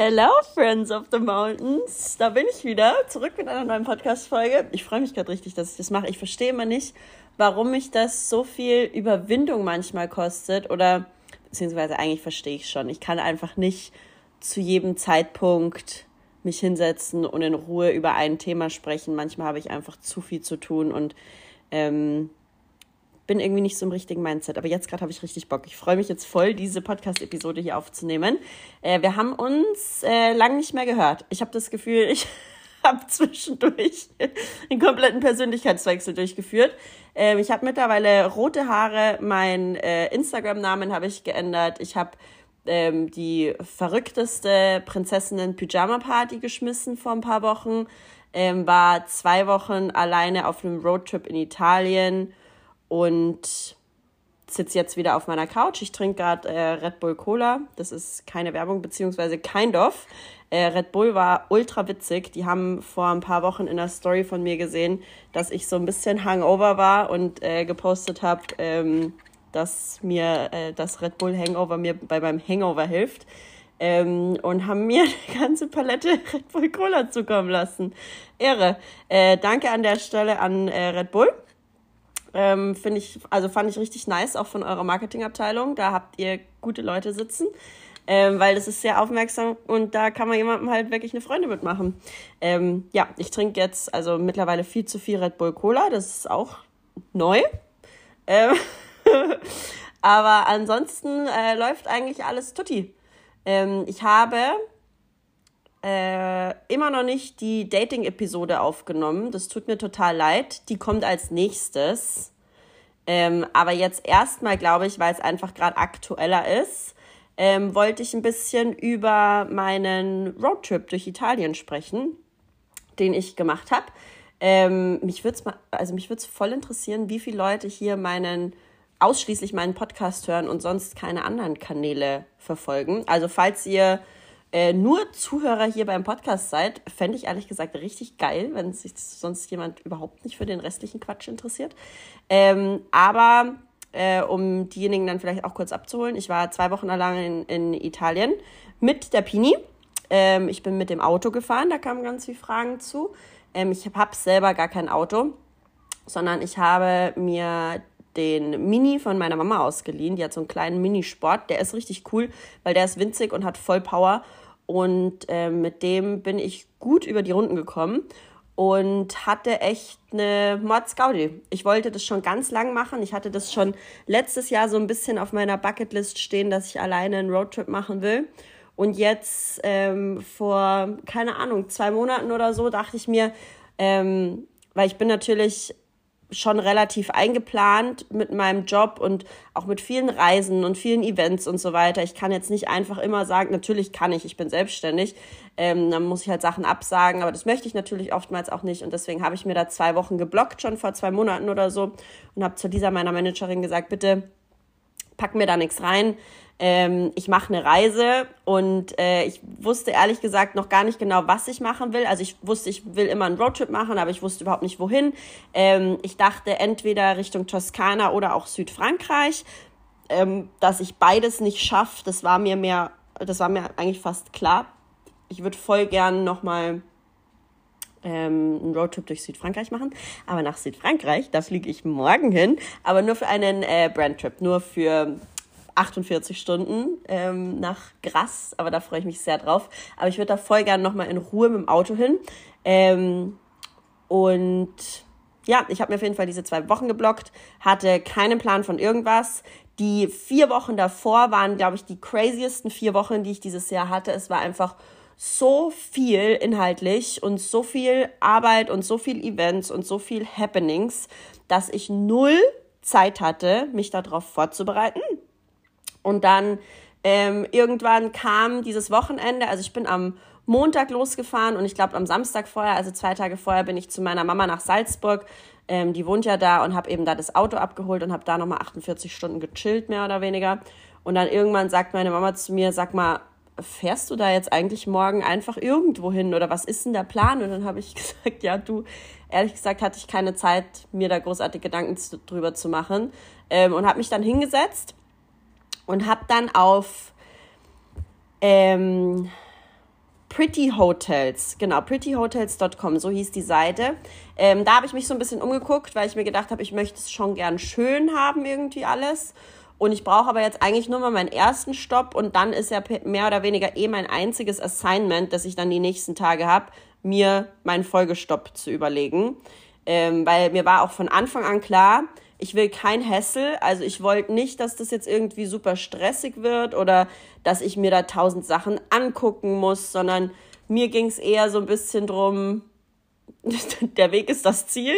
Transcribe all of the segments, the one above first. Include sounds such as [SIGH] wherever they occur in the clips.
Hello, Friends of the Mountains. Da bin ich wieder, zurück mit einer neuen Podcast-Folge. Ich freue mich gerade richtig, dass ich das mache. Ich verstehe immer nicht, warum mich das so viel Überwindung manchmal kostet. Oder, beziehungsweise eigentlich verstehe ich schon. Ich kann einfach nicht zu jedem Zeitpunkt mich hinsetzen und in Ruhe über ein Thema sprechen. Manchmal habe ich einfach zu viel zu tun und ähm, bin irgendwie nicht so im richtigen Mindset. Aber jetzt gerade habe ich richtig Bock. Ich freue mich jetzt voll, diese Podcast-Episode hier aufzunehmen. Äh, wir haben uns äh, lang nicht mehr gehört. Ich habe das Gefühl, [LAUGHS] ich habe zwischendurch einen kompletten Persönlichkeitswechsel durchgeführt. Ähm, ich habe mittlerweile rote Haare. Mein äh, Instagram-Namen habe ich geändert. Ich habe ähm, die verrückteste Prinzessinnen-Pyjama-Party geschmissen vor ein paar Wochen. Ähm, war zwei Wochen alleine auf einem Roadtrip in Italien und sitze jetzt wieder auf meiner Couch. Ich trinke gerade äh, Red Bull Cola. Das ist keine Werbung, beziehungsweise kind of. Äh, Red Bull war ultra witzig. Die haben vor ein paar Wochen in der Story von mir gesehen, dass ich so ein bisschen Hangover war und äh, gepostet habe, ähm, dass mir äh, das Red Bull Hangover mir bei meinem Hangover hilft. Ähm, und haben mir [LAUGHS] eine ganze Palette Red Bull Cola zukommen lassen. Ehre. Äh, danke an der Stelle an äh, Red Bull. Ähm, Finde ich, also fand ich richtig nice, auch von eurer Marketingabteilung. Da habt ihr gute Leute sitzen. Ähm, weil das ist sehr aufmerksam und da kann man jemandem halt wirklich eine Freude mitmachen. Ähm, ja, ich trinke jetzt also mittlerweile viel zu viel Red Bull Cola, das ist auch neu. Ähm [LAUGHS] Aber ansonsten äh, läuft eigentlich alles tutti. Ähm, ich habe äh, immer noch nicht die Dating-Episode aufgenommen. Das tut mir total leid. Die kommt als nächstes. Ähm, aber jetzt erstmal, glaube ich, weil es einfach gerade aktueller ist, ähm, wollte ich ein bisschen über meinen Roadtrip durch Italien sprechen, den ich gemacht habe. Ähm, mich würde es also voll interessieren, wie viele Leute hier meinen ausschließlich meinen Podcast hören und sonst keine anderen Kanäle verfolgen. Also falls ihr äh, nur Zuhörer hier beim Podcast seid, fände ich ehrlich gesagt richtig geil, wenn sich sonst jemand überhaupt nicht für den restlichen Quatsch interessiert. Ähm, aber äh, um diejenigen dann vielleicht auch kurz abzuholen, ich war zwei Wochen lang in, in Italien mit der Pini. Ähm, ich bin mit dem Auto gefahren, da kamen ganz viele Fragen zu. Ähm, ich habe selber gar kein Auto, sondern ich habe mir den Mini von meiner Mama ausgeliehen. Die hat so einen kleinen Minisport. Der ist richtig cool, weil der ist winzig und hat voll Power. Und äh, mit dem bin ich gut über die Runden gekommen und hatte echt eine Mordsgaudi. Ich wollte das schon ganz lang machen. Ich hatte das schon letztes Jahr so ein bisschen auf meiner Bucketlist stehen, dass ich alleine einen Roadtrip machen will. Und jetzt ähm, vor, keine Ahnung, zwei Monaten oder so dachte ich mir, ähm, weil ich bin natürlich schon relativ eingeplant mit meinem Job und auch mit vielen Reisen und vielen Events und so weiter. Ich kann jetzt nicht einfach immer sagen, natürlich kann ich, ich bin selbstständig. Ähm, dann muss ich halt Sachen absagen, aber das möchte ich natürlich oftmals auch nicht. Und deswegen habe ich mir da zwei Wochen geblockt, schon vor zwei Monaten oder so, und habe zu dieser meiner Managerin gesagt, bitte pack mir da nichts rein ähm, ich mache eine Reise und äh, ich wusste ehrlich gesagt noch gar nicht genau, was ich machen will. Also ich wusste, ich will immer einen Roadtrip machen, aber ich wusste überhaupt nicht wohin. Ähm, ich dachte entweder Richtung Toskana oder auch Südfrankreich. Ähm, dass ich beides nicht schaffe, das war mir mehr, das war mir eigentlich fast klar. Ich würde voll gern nochmal ähm, einen Roadtrip durch Südfrankreich machen. Aber nach Südfrankreich, da fliege ich morgen hin, aber nur für einen äh, Brandtrip, nur für 48 Stunden ähm, nach Grass, aber da freue ich mich sehr drauf. Aber ich würde da voll gerne nochmal in Ruhe mit dem Auto hin. Ähm, und ja, ich habe mir auf jeden Fall diese zwei Wochen geblockt, hatte keinen Plan von irgendwas. Die vier Wochen davor waren, glaube ich, die craziesten vier Wochen, die ich dieses Jahr hatte. Es war einfach so viel inhaltlich und so viel Arbeit und so viel Events und so viel Happenings, dass ich null Zeit hatte, mich darauf vorzubereiten. Und dann ähm, irgendwann kam dieses Wochenende, also ich bin am Montag losgefahren und ich glaube am Samstag vorher, also zwei Tage vorher, bin ich zu meiner Mama nach Salzburg. Ähm, die wohnt ja da und habe eben da das Auto abgeholt und habe da nochmal 48 Stunden gechillt, mehr oder weniger. Und dann irgendwann sagt meine Mama zu mir, sag mal, fährst du da jetzt eigentlich morgen einfach irgendwo hin oder was ist denn der Plan? Und dann habe ich [LAUGHS] gesagt, ja, du, ehrlich gesagt hatte ich keine Zeit, mir da großartig Gedanken drüber zu machen ähm, und habe mich dann hingesetzt und habe dann auf ähm, Pretty Hotels, genau, prettyhotels.com, so hieß die Seite. Ähm, da habe ich mich so ein bisschen umgeguckt, weil ich mir gedacht habe, ich möchte es schon gern schön haben, irgendwie alles. Und ich brauche aber jetzt eigentlich nur mal meinen ersten Stopp und dann ist ja mehr oder weniger eh mein einziges Assignment, das ich dann die nächsten Tage habe, mir meinen Folgestopp zu überlegen. Ähm, weil mir war auch von Anfang an klar, ich will kein Hessel. Also ich wollte nicht, dass das jetzt irgendwie super stressig wird oder dass ich mir da tausend Sachen angucken muss, sondern mir ging es eher so ein bisschen drum, [LAUGHS] der Weg ist das Ziel.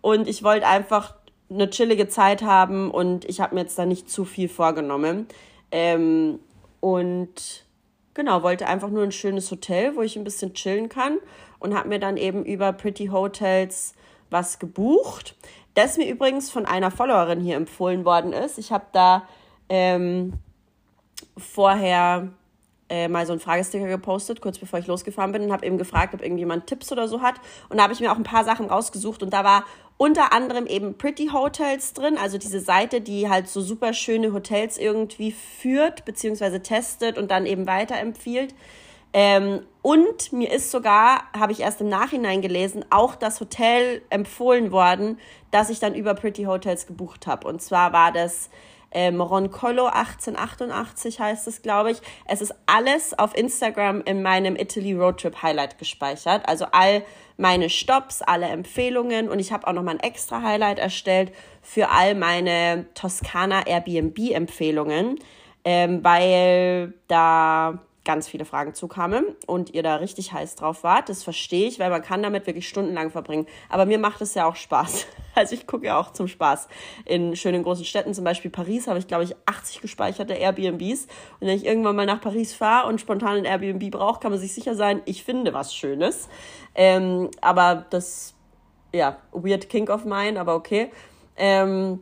Und ich wollte einfach eine chillige Zeit haben und ich habe mir jetzt da nicht zu viel vorgenommen. Ähm, und genau, wollte einfach nur ein schönes Hotel, wo ich ein bisschen chillen kann und habe mir dann eben über Pretty Hotels was gebucht. Das mir übrigens von einer Followerin hier empfohlen worden ist. Ich habe da ähm, vorher äh, mal so einen Fragesticker gepostet, kurz bevor ich losgefahren bin und habe eben gefragt, ob irgendjemand Tipps oder so hat. Und da habe ich mir auch ein paar Sachen rausgesucht und da war unter anderem eben Pretty Hotels drin, also diese Seite, die halt so super schöne Hotels irgendwie führt, beziehungsweise testet und dann eben weiterempfiehlt. Ähm, und mir ist sogar, habe ich erst im Nachhinein gelesen, auch das Hotel empfohlen worden, das ich dann über Pretty Hotels gebucht habe. Und zwar war das ähm, Roncolo 1888 heißt es, glaube ich. Es ist alles auf Instagram in meinem Italy Roadtrip Highlight gespeichert. Also all meine Stops, alle Empfehlungen und ich habe auch noch mal ein extra Highlight erstellt für all meine Toskana Airbnb Empfehlungen, ähm, weil da ganz viele Fragen zukamen und ihr da richtig heiß drauf wart. Das verstehe ich, weil man kann damit wirklich stundenlang verbringen. Aber mir macht es ja auch Spaß. [LAUGHS] Also ich gucke ja auch zum Spaß. In schönen großen Städten, zum Beispiel Paris, habe ich, glaube ich, 80 gespeicherte Airbnbs. Und wenn ich irgendwann mal nach Paris fahre und spontan ein Airbnb brauche, kann man sich sicher sein, ich finde was Schönes. Ähm, aber das, ja, weird kink of mine, aber okay. Ähm,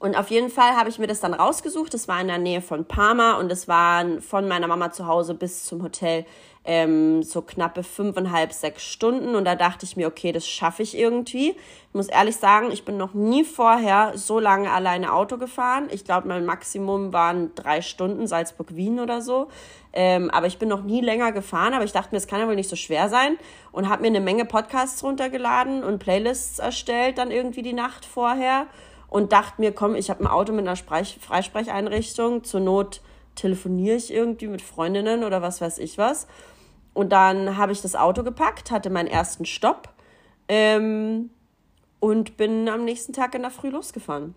und auf jeden Fall habe ich mir das dann rausgesucht. Das war in der Nähe von Parma und es waren von meiner Mama zu Hause bis zum Hotel ähm, so knappe fünfeinhalb, sechs Stunden. Und da dachte ich mir, okay, das schaffe ich irgendwie. Ich muss ehrlich sagen, ich bin noch nie vorher so lange alleine Auto gefahren. Ich glaube, mein Maximum waren drei Stunden, Salzburg-Wien oder so. Ähm, aber ich bin noch nie länger gefahren. Aber ich dachte mir, es kann ja wohl nicht so schwer sein. Und habe mir eine Menge Podcasts runtergeladen und Playlists erstellt, dann irgendwie die Nacht vorher und dachte mir, komm, ich habe ein Auto mit einer Sprech Freisprecheinrichtung, zur Not telefoniere ich irgendwie mit Freundinnen oder was weiß ich was. Und dann habe ich das Auto gepackt, hatte meinen ersten Stopp ähm, und bin am nächsten Tag in der Früh losgefahren.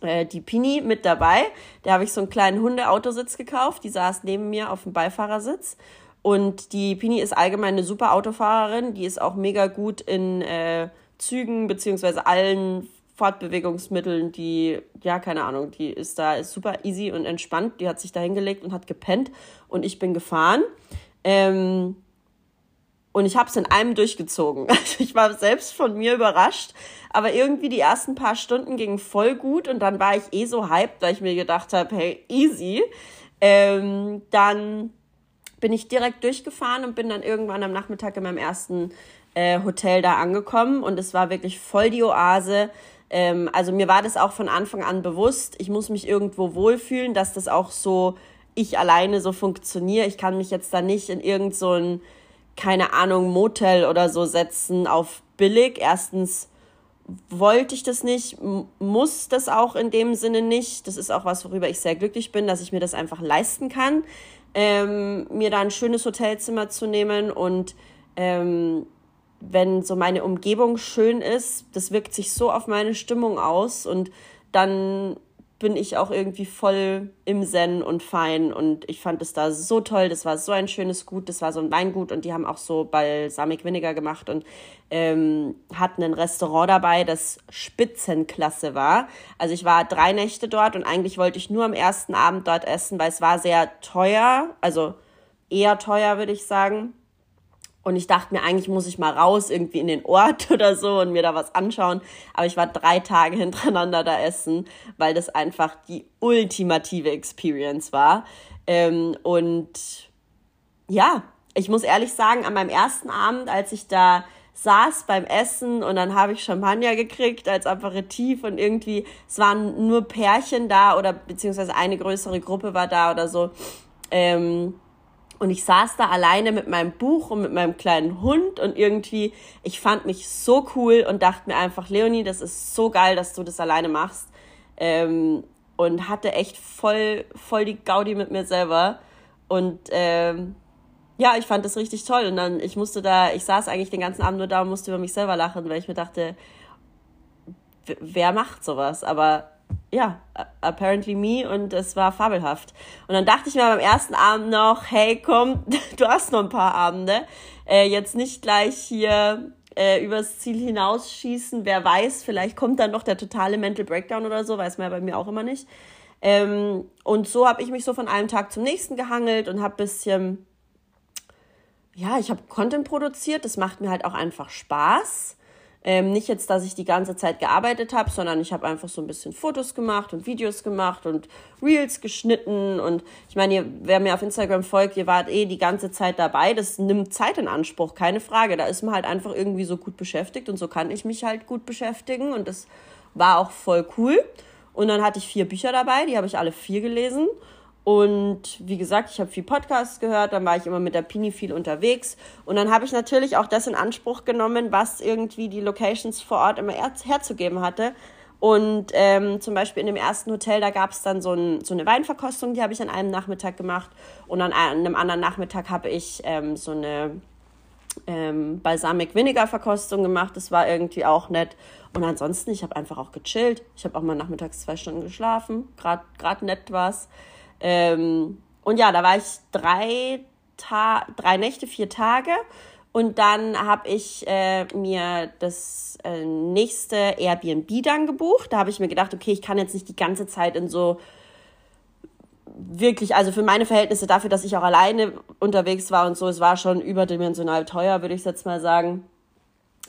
Äh, die Pini mit dabei, da habe ich so einen kleinen Hundeautositz gekauft, die saß neben mir auf dem Beifahrersitz. Und die Pini ist allgemein eine super Autofahrerin, die ist auch mega gut in äh, Zügen beziehungsweise allen Fortbewegungsmitteln, die, ja, keine Ahnung, die ist da, ist super easy und entspannt. Die hat sich da hingelegt und hat gepennt und ich bin gefahren. Ähm, und ich habe es in einem durchgezogen. [LAUGHS] Also ich war selbst von mir überrascht, aber irgendwie die ersten paar Stunden gingen voll gut und dann war ich eh so hyped, weil ich mir gedacht habe, hey, easy. Ähm, dann bin ich direkt durchgefahren und bin dann irgendwann am Nachmittag in meinem ersten äh, Hotel da angekommen und es war wirklich voll die Oase. Ähm, also mir war das auch von Anfang an bewusst, ich muss mich irgendwo wohlfühlen, dass das auch so ich alleine so funktioniere. Ich kann mich jetzt da nicht in irgend so ein, keine Ahnung, Motel oder so setzen auf billig. Erstens wollte ich das nicht, muss das auch in dem Sinne nicht. Das ist auch was, worüber ich sehr glücklich bin, dass ich mir das einfach leisten kann, ähm, mir da ein schönes Hotelzimmer zu nehmen und ähm, wenn so meine Umgebung schön ist, das wirkt sich so auf meine Stimmung aus und dann bin ich auch irgendwie voll im Zen und fein und ich fand es da so toll. Das war so ein schönes Gut, das war so ein Weingut und die haben auch so Balsamic Vinegar gemacht und ähm, hatten ein Restaurant dabei, das Spitzenklasse war. Also ich war drei Nächte dort und eigentlich wollte ich nur am ersten Abend dort essen, weil es war sehr teuer, also eher teuer würde ich sagen. Und ich dachte mir, eigentlich muss ich mal raus, irgendwie in den Ort [LAUGHS] oder so und mir da was anschauen. Aber ich war drei Tage [LAUGHS] hintereinander da essen, weil das einfach die ultimative Experience war. Ähm, und ja, ich muss ehrlich sagen, an meinem ersten Abend, als ich da saß beim Essen und dann habe ich Champagner gekriegt als Aperitif und irgendwie, es waren nur Pärchen da oder beziehungsweise eine größere Gruppe war da oder so. Ähm, Und ich saß da alleine mit meinem Buch und mit meinem kleinen Hund und irgendwie, ich fand mich so cool und dachte mir einfach, Leonie, das ist so geil, dass du das alleine machst. Ähm, und hatte echt voll, voll die Gaudi mit mir selber. Und ähm, ja, ich fand das richtig toll. Und dann, ich musste da, ich saß eigentlich den ganzen Abend nur da und musste über mich selber lachen, weil ich mir dachte, wer macht sowas? Aber ja, apparently me und es war fabelhaft. Und dann dachte ich mir beim ersten Abend noch, hey, komm, [LAUGHS] du hast noch ein paar Abende. Äh, jetzt nicht gleich hier äh, übers Ziel hinausschießen. Wer weiß, vielleicht kommt dann noch der totale Mental Breakdown oder so, weiß man ja bei mir auch immer nicht. Ähm, und so habe ich mich so von einem Tag zum nächsten gehangelt und habe bisschen, ja, ich habe Content produziert. Das macht mir halt auch einfach Spaß. Ähm, nicht jetzt, dass ich die ganze Zeit gearbeitet habe, sondern ich habe einfach so ein bisschen Fotos gemacht und Videos gemacht und Reels geschnitten. Und ich meine, wer mir auf Instagram folgt, ihr wart eh die ganze Zeit dabei. Das nimmt Zeit in Anspruch, keine Frage. Da ist man halt einfach irgendwie so gut beschäftigt und so kann ich mich halt gut beschäftigen. Und das war auch voll cool. Und dann hatte ich vier Bücher dabei, die habe ich alle vier gelesen. Und wie gesagt, ich habe viel Podcasts gehört, dann war ich immer mit der Pini viel unterwegs. Und dann habe ich natürlich auch das in Anspruch genommen, was irgendwie die Locations vor Ort immer herzugeben hatte. Und ähm, zum Beispiel in dem ersten Hotel, da gab es dann so, ein, so eine Weinverkostung, die habe ich an einem Nachmittag gemacht. Und an einem anderen Nachmittag habe ich ähm, so eine ähm, Balsamic Vinegar Verkostung gemacht. Das war irgendwie auch nett. Und ansonsten, ich habe einfach auch gechillt. Ich habe auch mal nachmittags zwei Stunden geschlafen. Gerade nett war's. Ähm, und ja, da war ich drei, Ta drei Nächte, vier Tage. Und dann habe ich äh, mir das äh, nächste Airbnb dann gebucht. Da habe ich mir gedacht, okay, ich kann jetzt nicht die ganze Zeit in so wirklich, also für meine Verhältnisse dafür, dass ich auch alleine unterwegs war und so, es war schon überdimensional teuer, würde ich jetzt mal sagen.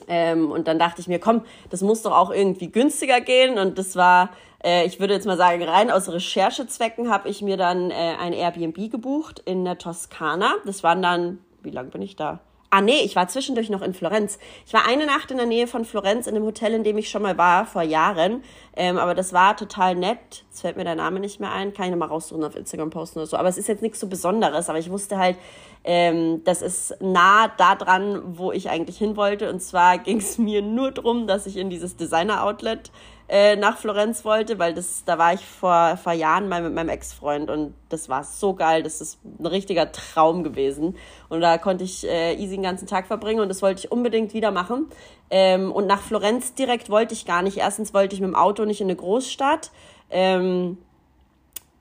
Ähm, und dann dachte ich mir, komm, das muss doch auch irgendwie günstiger gehen. Und das war äh, ich würde jetzt mal sagen, rein aus Recherchezwecken habe ich mir dann äh, ein Airbnb gebucht in der Toskana. Das waren dann, wie lange bin ich da? Ah nee, ich war zwischendurch noch in Florenz. Ich war eine Nacht in der Nähe von Florenz in einem Hotel, in dem ich schon mal war, vor Jahren. Ähm, aber das war total nett. Jetzt fällt mir der Name nicht mehr ein. Kann ich nochmal raussuchen auf Instagram posten oder so. Aber es ist jetzt nichts so Besonderes. Aber ich wusste halt, ähm, das ist nah da dran, wo ich eigentlich hin wollte. Und zwar [LAUGHS] ging es mir nur darum, dass ich in dieses Designer-Outlet äh, nach Florenz wollte, weil das, da war ich vor, vor Jahren mal mit meinem Ex-Freund und das war so geil, das ist ein richtiger Traum gewesen. Und da konnte ich äh, easy den ganzen Tag verbringen und das wollte ich unbedingt wieder machen. Ähm, und nach Florenz direkt wollte ich gar nicht. Erstens wollte ich mit dem Auto nicht in eine Großstadt. Ähm,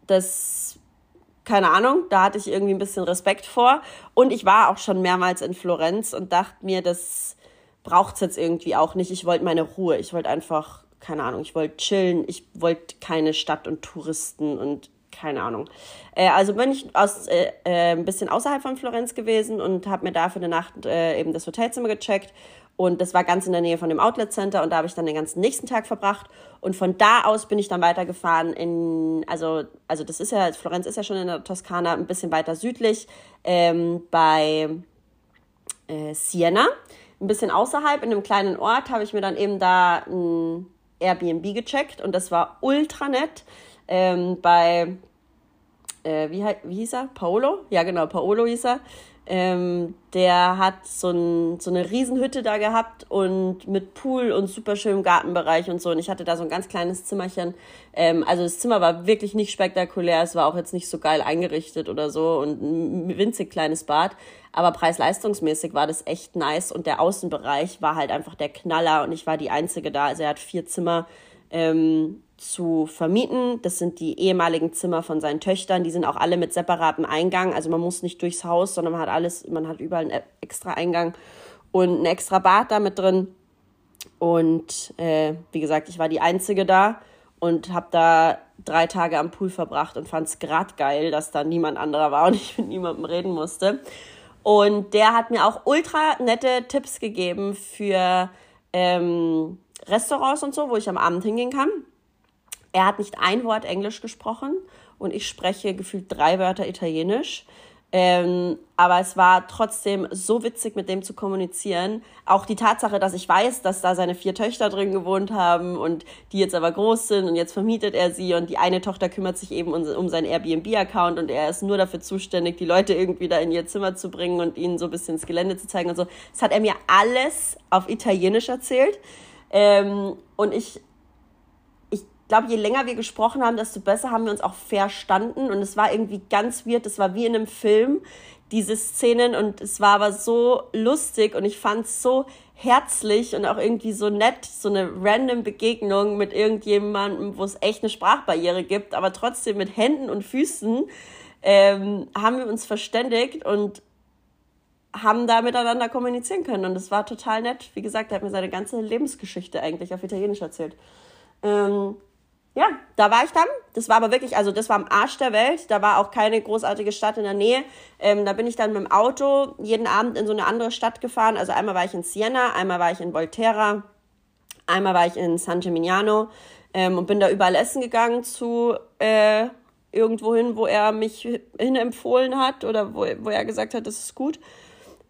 das keine Ahnung, da hatte ich irgendwie ein bisschen Respekt vor. Und ich war auch schon mehrmals in Florenz und dachte mir, das braucht's jetzt irgendwie auch nicht. Ich wollte meine Ruhe. Ich wollte einfach keine Ahnung, ich wollte chillen, ich wollte keine Stadt und Touristen und keine Ahnung. Äh, also bin ich aus, äh, äh, ein bisschen außerhalb von Florenz gewesen und habe mir da für eine Nacht äh, eben das Hotelzimmer gecheckt. Und das war ganz in der Nähe von dem Outlet Center und da habe ich dann den ganzen nächsten Tag verbracht. Und von da aus bin ich dann weitergefahren in, also, also das ist ja, Florenz ist ja schon in der Toskana, ein bisschen weiter südlich, ähm, bei äh, Siena. Ein bisschen außerhalb, in einem kleinen Ort, habe ich mir dann eben da ein Airbnb gecheckt und das war ultra nett. Ähm, bei, äh, wie, wie hieß er? Paolo? Ja, genau, Paolo hieß er. Ähm, der hat so, ein, so eine Riesenhütte da gehabt und mit Pool und super schönem Gartenbereich und so. Und ich hatte da so ein ganz kleines Zimmerchen. Ähm, also das Zimmer war wirklich nicht spektakulär. Es war auch jetzt nicht so geil eingerichtet oder so und ein winzig kleines Bad. Aber preis-leistungsmäßig war das echt nice und der Außenbereich war halt einfach der Knaller und ich war die Einzige da. Also er hat vier Zimmer ähm, zu vermieten. Das sind die ehemaligen Zimmer von seinen Töchtern. Die sind auch alle mit separatem Eingang. Also man muss nicht durchs Haus, sondern man hat alles, man hat überall einen extra Eingang und ein extra Bad da mit drin. Und äh, wie gesagt, ich war die Einzige da und habe da drei Tage am Pool verbracht und fand es gerade geil, dass da niemand anderer war und [LAUGHS] ich mit niemandem reden musste. Und der hat mir auch ultra nette Tipps gegeben für ähm, Restaurants und so, wo ich am Abend hingehen kann. Er hat nicht ein Wort Englisch gesprochen und ich spreche gefühlt drei Wörter Italienisch. Ähm, aber es war trotzdem so witzig, mit dem zu kommunizieren. Auch die Tatsache, dass ich weiß, dass da seine vier Töchter drin gewohnt haben und die jetzt aber groß sind und jetzt vermietet er sie und die eine Tochter kümmert sich eben um, um seinen Airbnb-Account und er ist nur dafür zuständig, die Leute irgendwie da in ihr Zimmer zu bringen und ihnen so ein bisschen das Gelände zu zeigen und so. Das hat er mir alles auf Italienisch erzählt. Ähm, und ich glaube, je länger wir gesprochen haben, desto besser haben wir uns auch verstanden. Und es war irgendwie ganz weird. Es war wie in einem Film, diese Szenen. Und es war aber so lustig und ich fand es so herzlich und auch irgendwie so nett, so eine random Begegnung mit irgendjemandem, wo es echt eine Sprachbarriere gibt, aber trotzdem mit Händen und Füßen ähm, haben wir uns verständigt und haben da miteinander kommunizieren können. Und es war total nett. Wie gesagt, er hat mir seine ganze Lebensgeschichte eigentlich auf Italienisch erzählt. Ähm, ja, da war ich dann. Das war aber wirklich, also das war am Arsch der Welt. Da war auch keine großartige Stadt in der Nähe. Ähm, da bin ich dann mit dem Auto jeden Abend in so eine andere Stadt gefahren. Also einmal war ich in Siena, einmal war ich in Volterra, einmal war ich in San Gimignano ähm, und bin da überall essen gegangen zu äh, irgendwo hin, wo er mich hin empfohlen hat oder wo, wo er gesagt hat, das ist gut.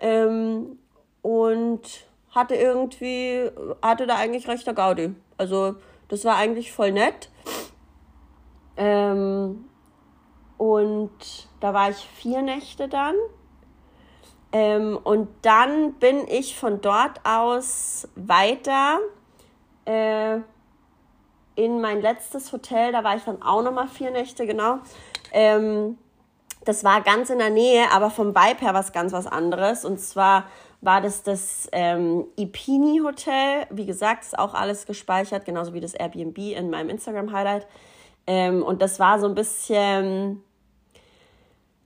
Ähm, und hatte irgendwie, hatte da eigentlich rechter Gaudi. Also das war eigentlich voll nett. Ähm, und da war ich vier Nächte dann. Ähm, und dann bin ich von dort aus weiter äh, in mein letztes Hotel. Da war ich dann auch nochmal vier Nächte, genau. Ähm, das war ganz in der Nähe, aber vom Vibe her was ganz was anderes. Und zwar war das das ähm, Ipini Hotel. Wie gesagt, ist auch alles gespeichert, genauso wie das Airbnb in meinem Instagram-Highlight. Ähm, und das war so ein bisschen,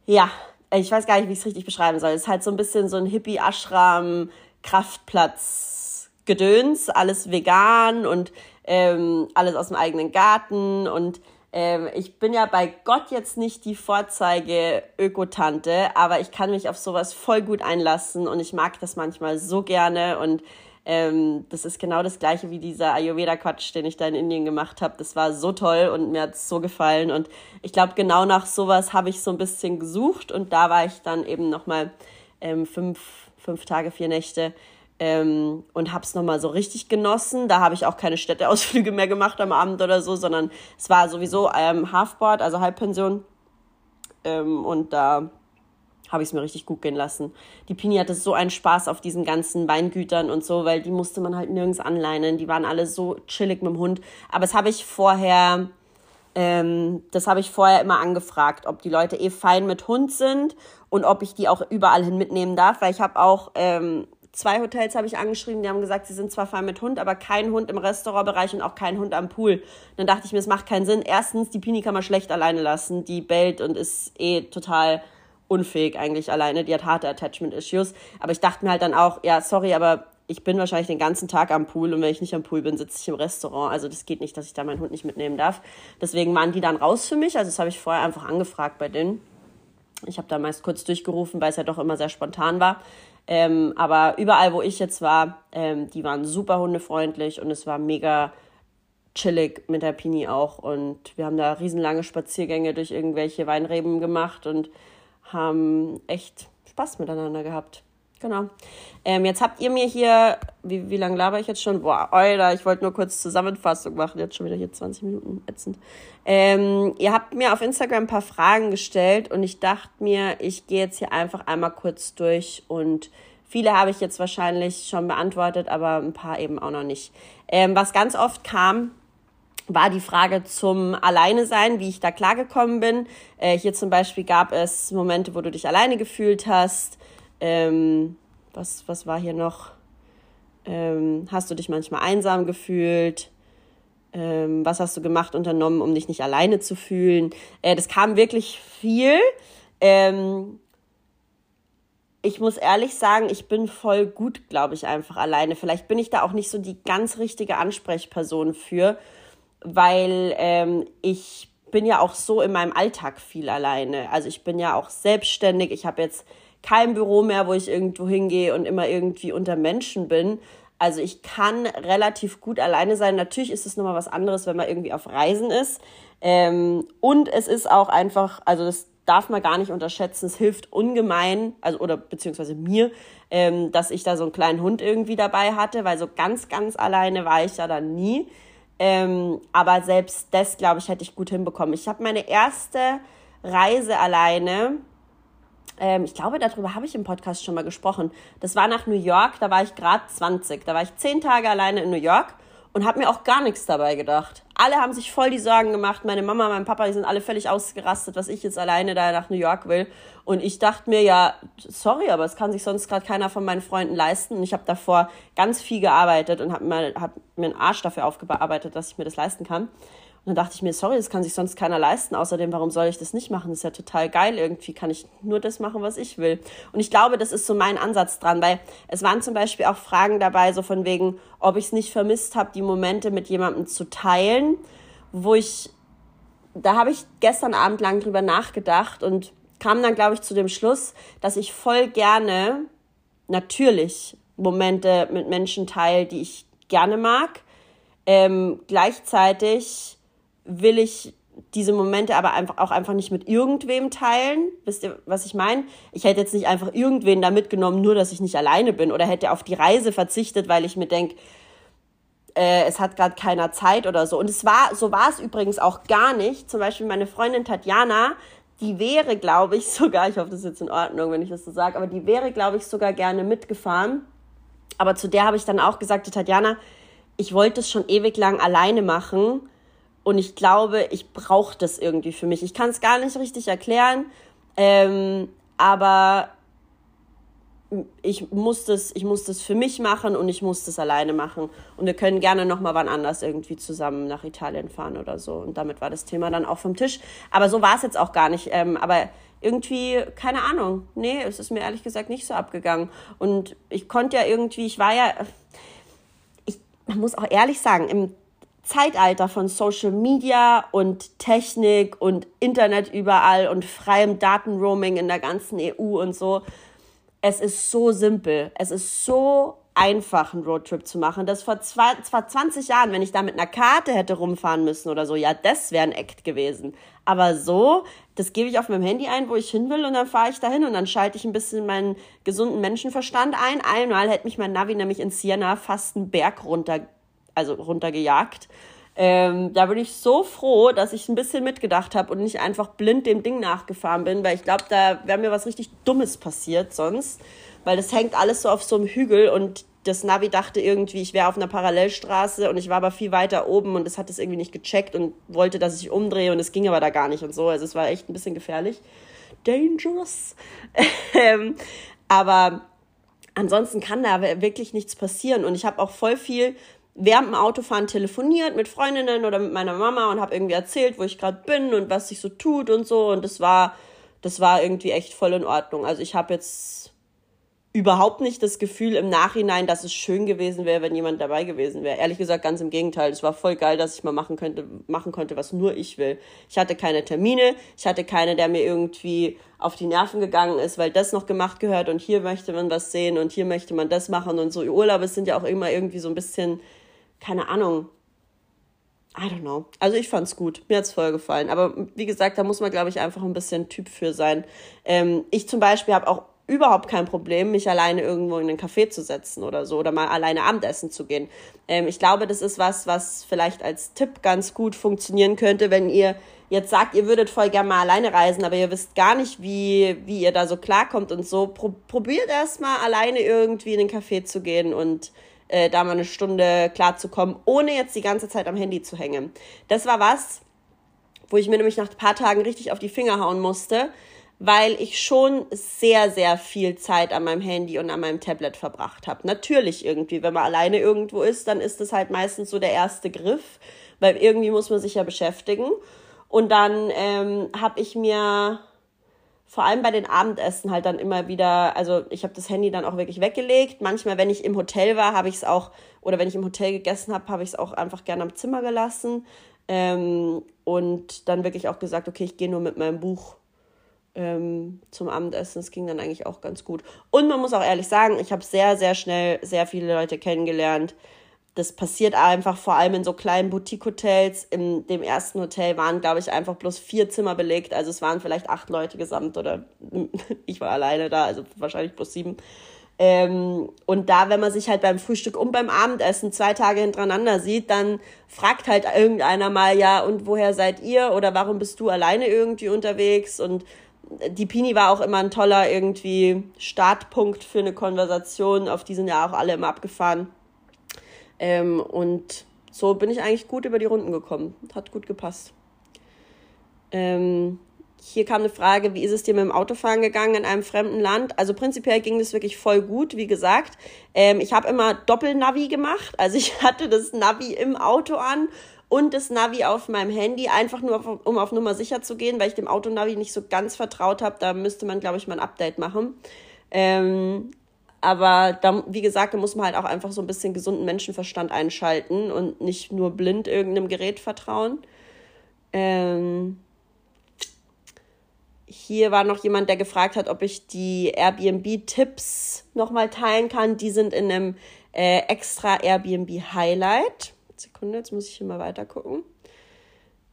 ja, ich weiß gar nicht, wie ich es richtig beschreiben soll. Es ist halt so ein bisschen so ein Hippie-Ashram, Kraftplatz, Gedöns, alles vegan und ähm, alles aus dem eigenen Garten und ähm, ich bin ja bei Gott jetzt nicht die Vorzeige-Ökotante, aber ich kann mich auf sowas voll gut einlassen und ich mag das manchmal so gerne und ähm, das ist genau das gleiche wie dieser Ayurveda-Quatsch, den ich da in Indien gemacht habe. Das war so toll und mir hat es so gefallen. Und ich glaube, genau nach sowas habe ich so ein bisschen gesucht und da war ich dann eben nochmal ähm, fünf, fünf Tage, vier Nächte ähm, und habe es nochmal so richtig genossen. Da habe ich auch keine Städteausflüge mehr gemacht am Abend oder so, sondern es war sowieso ähm, Halfboard, also Halbpension. Ähm, und da habe ich es mir richtig gut gehen lassen. Die Pini hatte so einen Spaß auf diesen ganzen Weingütern und so, weil die musste man halt nirgends anleinen. Die waren alle so chillig mit dem Hund. Aber das habe ich vorher, ähm, das habe ich vorher immer angefragt, ob die Leute eh fein mit Hund sind und ob ich die auch überall hin mitnehmen darf, weil ich habe auch ähm, zwei Hotels habe ich angeschrieben, die haben gesagt, sie sind zwar fein mit Hund, aber kein Hund im Restaurantbereich und auch kein Hund am Pool. Dann dachte ich mir, es macht keinen Sinn. Erstens, die Pini kann man schlecht alleine lassen. Die bellt und ist eh total unfähig eigentlich alleine. Die hat harte Attachment-Issues. Aber ich dachte mir halt dann auch, ja, sorry, aber ich bin wahrscheinlich den ganzen Tag am Pool und wenn ich nicht am Pool bin, sitze ich im Restaurant. Also das geht nicht, dass ich da meinen Hund nicht mitnehmen darf. Deswegen waren die dann raus für mich. Also das habe ich vorher einfach angefragt bei denen. Ich habe da meist kurz durchgerufen, weil es ja doch immer sehr spontan war. Ähm, aber überall, wo ich jetzt war, ähm, die waren super hundefreundlich und es war mega chillig mit der Pini auch. Und wir haben da riesenlange Spaziergänge durch irgendwelche Weinreben gemacht und haben echt Spaß miteinander gehabt. Genau. Ähm, jetzt habt ihr mir hier, wie, wie lange laber ich jetzt schon? Boah, Alter, ich wollte nur kurz Zusammenfassung machen, jetzt schon wieder hier 20 Minuten ätzend. Ähm, ihr habt mir auf Instagram ein paar Fragen gestellt und ich dachte mir, ich gehe jetzt hier einfach einmal kurz durch und viele habe ich jetzt wahrscheinlich schon beantwortet, aber ein paar eben auch noch nicht. Ähm, was ganz oft kam, war die Frage zum Alleine sein, wie ich da klargekommen bin. Äh, hier zum Beispiel gab es Momente, wo du dich alleine gefühlt hast. Ähm, was, was war hier noch? Ähm, hast du dich manchmal einsam gefühlt? Ähm, was hast du gemacht, unternommen, um dich nicht alleine zu fühlen? Äh, das kam wirklich viel. Ähm, ich muss ehrlich sagen, ich bin voll gut, glaube ich, einfach alleine. Vielleicht bin ich da auch nicht so die ganz richtige Ansprechperson für weil ähm, ich bin ja auch so in meinem Alltag viel alleine. Also ich bin ja auch selbstständig. Ich habe jetzt kein Büro mehr, wo ich irgendwo hingehe und immer irgendwie unter Menschen bin. Also ich kann relativ gut alleine sein. Natürlich ist es nochmal was anderes, wenn man irgendwie auf Reisen ist. Ähm, und es ist auch einfach, also das darf man gar nicht unterschätzen. Es hilft ungemein, also oder beziehungsweise mir, ähm, dass ich da so einen kleinen Hund irgendwie dabei hatte, weil so ganz, ganz alleine war ich ja dann nie. Ähm, aber selbst das, glaube ich, hätte ich gut hinbekommen. Ich habe meine erste Reise alleine, ähm, ich glaube, darüber habe ich im Podcast schon mal gesprochen. Das war nach New York, da war ich gerade 20. Da war ich zehn Tage alleine in New York und habe mir auch gar nichts dabei gedacht. Alle haben sich voll die Sorgen gemacht. Meine Mama, mein Papa, die sind alle völlig ausgerastet, was ich jetzt alleine da nach New York will. Und ich dachte mir, ja, sorry, aber es kann sich sonst gerade keiner von meinen Freunden leisten. Und ich habe davor ganz viel gearbeitet und habe mir, hab mir einen Arsch dafür aufgearbeitet, dass ich mir das leisten kann. Und dann dachte ich mir, sorry, das kann sich sonst keiner leisten. Außerdem, warum soll ich das nicht machen? Das ist ja total geil. Irgendwie kann ich nur das machen, was ich will. Und ich glaube, das ist so mein Ansatz dran, weil es waren zum Beispiel auch Fragen dabei, so von wegen, ob ich es nicht vermisst habe, die Momente mit jemandem zu teilen, wo ich, da habe ich gestern Abend lang drüber nachgedacht und kam dann, glaube ich, zu dem Schluss, dass ich voll gerne natürlich Momente mit Menschen teile, die ich gerne mag. Ähm, gleichzeitig will ich diese Momente aber einfach auch einfach nicht mit irgendwem teilen. Wisst ihr, was ich meine? Ich hätte jetzt nicht einfach irgendwen da mitgenommen, nur dass ich nicht alleine bin oder hätte auf die Reise verzichtet, weil ich mir denke, äh, es hat gerade keiner Zeit oder so. Und es war, so war es übrigens auch gar nicht. Zum Beispiel meine Freundin Tatjana, die wäre, glaube ich, [LAUGHS] sogar, ich hoffe, das ist jetzt in Ordnung, wenn ich das so sage, aber die wäre, glaube ich, sogar gerne mitgefahren. Aber zu der habe ich dann auch gesagt, Tatjana, ich wollte es schon ewig lang alleine machen und ich glaube, ich brauche das irgendwie für mich. Ich kann es gar nicht richtig erklären, ähm, aber ich muss, das, ich muss das für mich machen und ich muss das alleine machen. Und wir können gerne nochmal wann anders irgendwie zusammen nach Italien fahren oder so. Und damit war das Thema dann auch vom Tisch. Aber so war es jetzt auch gar nicht. Ähm, aber irgendwie, keine Ahnung. Nee, es ist mir ehrlich gesagt nicht so abgegangen. Und ich konnte ja irgendwie, ich war ja, ich, man muss auch ehrlich sagen, im Zeitalter von Social Media und Technik und Internet überall und freiem Datenroaming in der ganzen EU und so. Es ist so simpel. Es ist so einfach, einen Roadtrip zu machen. Das vor, zwei, vor 20 Jahren, wenn ich da mit einer Karte hätte rumfahren müssen oder so, ja, das wäre ein Act gewesen. Aber so, das gebe ich auf meinem Handy ein, wo ich hin will und dann fahre ich dahin und dann schalte ich ein bisschen meinen gesunden Menschenverstand ein. Einmal hätte mich mein Navi nämlich in Siena fast einen Berg runter also runtergejagt. Ähm, da bin ich so froh, dass ich ein bisschen mitgedacht habe und nicht einfach blind dem Ding nachgefahren bin, weil ich glaube, da wäre mir was richtig Dummes passiert sonst, weil das hängt alles so auf so einem Hügel und das Navi dachte irgendwie, ich wäre auf einer Parallelstraße und ich war aber viel weiter oben und es hat es irgendwie nicht gecheckt und wollte, dass ich umdrehe und es ging aber da gar nicht und so. Also es war echt ein bisschen gefährlich. Dangerous. [LAUGHS] ähm, aber ansonsten kann da wirklich nichts passieren und ich habe auch voll viel während dem Autofahren telefoniert mit Freundinnen oder mit meiner Mama und habe irgendwie erzählt, wo ich gerade bin und was sich so tut und so. Und das war, das war irgendwie echt voll in Ordnung. Also ich habe jetzt überhaupt nicht das Gefühl im Nachhinein, dass es schön gewesen wäre, wenn jemand dabei gewesen wäre. Ehrlich gesagt, ganz im Gegenteil. Es war voll geil, dass ich mal machen könnte, machen konnte, was nur ich will. Ich hatte keine Termine, ich hatte keine, der mir irgendwie auf die Nerven gegangen ist, weil das noch gemacht gehört und hier möchte man was sehen und hier möchte man das machen und so. Urlaube sind ja auch immer irgendwie so ein bisschen keine Ahnung. I don't know. Also ich fand's gut. Mir hat's voll gefallen. Aber wie gesagt, da muss man, glaube ich, einfach ein bisschen Typ für sein. Ähm, ich zum Beispiel habe auch überhaupt kein Problem, mich alleine irgendwo in einen Café zu setzen oder so oder mal alleine Abendessen zu gehen. Ähm, ich glaube, das ist was, was vielleicht als Tipp ganz gut funktionieren könnte, wenn ihr jetzt sagt, ihr würdet voll gerne mal alleine reisen, aber ihr wisst gar nicht, wie, wie ihr da so klarkommt und so. Pro probiert erst mal alleine irgendwie in einen Café zu gehen und äh, da mal eine Stunde klarzukommen, ohne jetzt die ganze Zeit am Handy zu hängen. Das war was, wo ich mir nämlich nach ein paar Tagen richtig auf die Finger hauen musste, weil ich schon sehr, sehr viel Zeit an meinem Handy und an meinem Tablet verbracht habe. Natürlich irgendwie, wenn man alleine irgendwo ist, dann ist es halt meistens so der erste Griff, weil irgendwie muss man sich ja beschäftigen. Und dann ähm, habe ich mir vor allem bei den Abendessen halt dann immer wieder, also ich habe das Handy dann auch wirklich weggelegt. Manchmal, wenn ich im Hotel war, habe ich es auch, oder wenn ich im Hotel gegessen habe, habe ich es auch einfach gerne am Zimmer gelassen. Ähm, und dann wirklich auch gesagt, okay, ich gehe nur mit meinem Buch ähm, zum Abendessen. Das ging dann eigentlich auch ganz gut. Und man muss auch ehrlich sagen, ich habe sehr, sehr schnell sehr viele Leute kennengelernt, das passiert einfach vor allem in so kleinen Boutique-Hotels. In dem ersten Hotel waren, glaube ich, einfach bloß vier Zimmer belegt. Also es waren vielleicht acht Leute gesamt oder [LAUGHS] ich war alleine da, also wahrscheinlich bloß sieben. Ähm, und da, wenn man sich halt beim Frühstück und beim Abendessen zwei Tage hintereinander sieht, dann fragt halt irgendeiner mal, ja, und woher seid ihr oder warum bist du alleine irgendwie unterwegs? Und die Pini war auch immer ein toller irgendwie Startpunkt für eine Konversation, auf die sind ja auch alle immer abgefahren. Ähm, und so bin ich eigentlich gut über die Runden gekommen. Hat gut gepasst. Ähm, hier kam eine Frage, wie ist es dir mit dem Autofahren gegangen in einem fremden Land? Also prinzipiell ging das wirklich voll gut, wie gesagt. Ähm, ich habe immer Doppelnavi gemacht. Also ich [LAUGHS] hatte das Navi im Auto an und das Navi auf meinem Handy, einfach nur, auf, um auf Nummer sicher zu gehen, weil ich dem Autonavi nicht so ganz vertraut habe. Da müsste man, glaube ich, mal ein Update machen. Ähm, aber da, wie gesagt, da muss man halt auch einfach so ein bisschen gesunden Menschenverstand einschalten und nicht nur blind irgendeinem Gerät vertrauen. Ähm, hier war noch jemand, der gefragt hat, ob ich die Airbnb-Tipps nochmal teilen kann. Die sind in einem äh, extra Airbnb-Highlight. Sekunde, jetzt muss ich hier mal weiter gucken.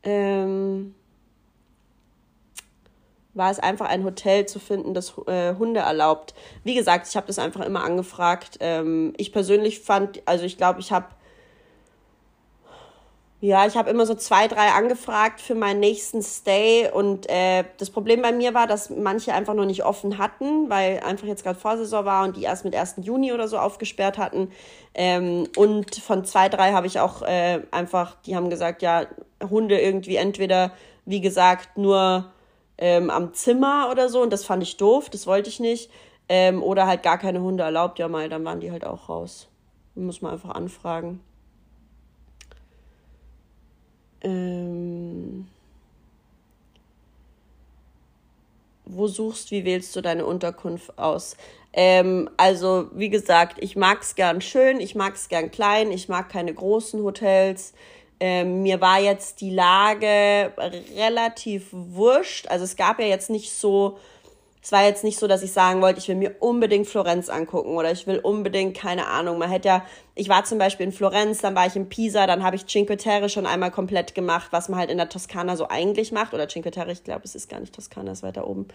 Ähm, war es einfach ein Hotel zu finden, das äh, Hunde erlaubt. Wie gesagt, ich habe das einfach immer angefragt. Ähm, ich persönlich fand, also ich glaube, ich habe ja, ich habe immer so zwei, drei angefragt für meinen nächsten Stay und äh, das Problem bei mir war, dass manche einfach noch nicht offen hatten, weil einfach jetzt gerade Vorsaison war und die erst mit 1. Juni oder so aufgesperrt hatten. Ähm, und von zwei, drei habe ich auch äh, einfach, die haben gesagt, ja, Hunde irgendwie entweder, wie gesagt, nur ähm, am Zimmer oder so und das fand ich doof, das wollte ich nicht. Ähm, oder halt gar keine Hunde erlaubt, ja mal, dann waren die halt auch raus. Muss man einfach anfragen. Ähm, wo suchst, wie wählst du deine Unterkunft aus? Ähm, also, wie gesagt, ich mag es gern schön, ich mag es gern klein, ich mag keine großen Hotels. Ähm, mir war jetzt die Lage relativ wurscht. Also es gab ja jetzt nicht so es war jetzt nicht so, dass ich sagen wollte, ich will mir unbedingt Florenz angucken oder ich will unbedingt, keine Ahnung, man hätte ja, ich war zum Beispiel in Florenz, dann war ich in Pisa, dann habe ich Cinque Terre schon einmal komplett gemacht, was man halt in der Toskana so eigentlich macht. Oder Cinque Terre, ich glaube, es ist gar nicht Toskana, es ist weiter oben.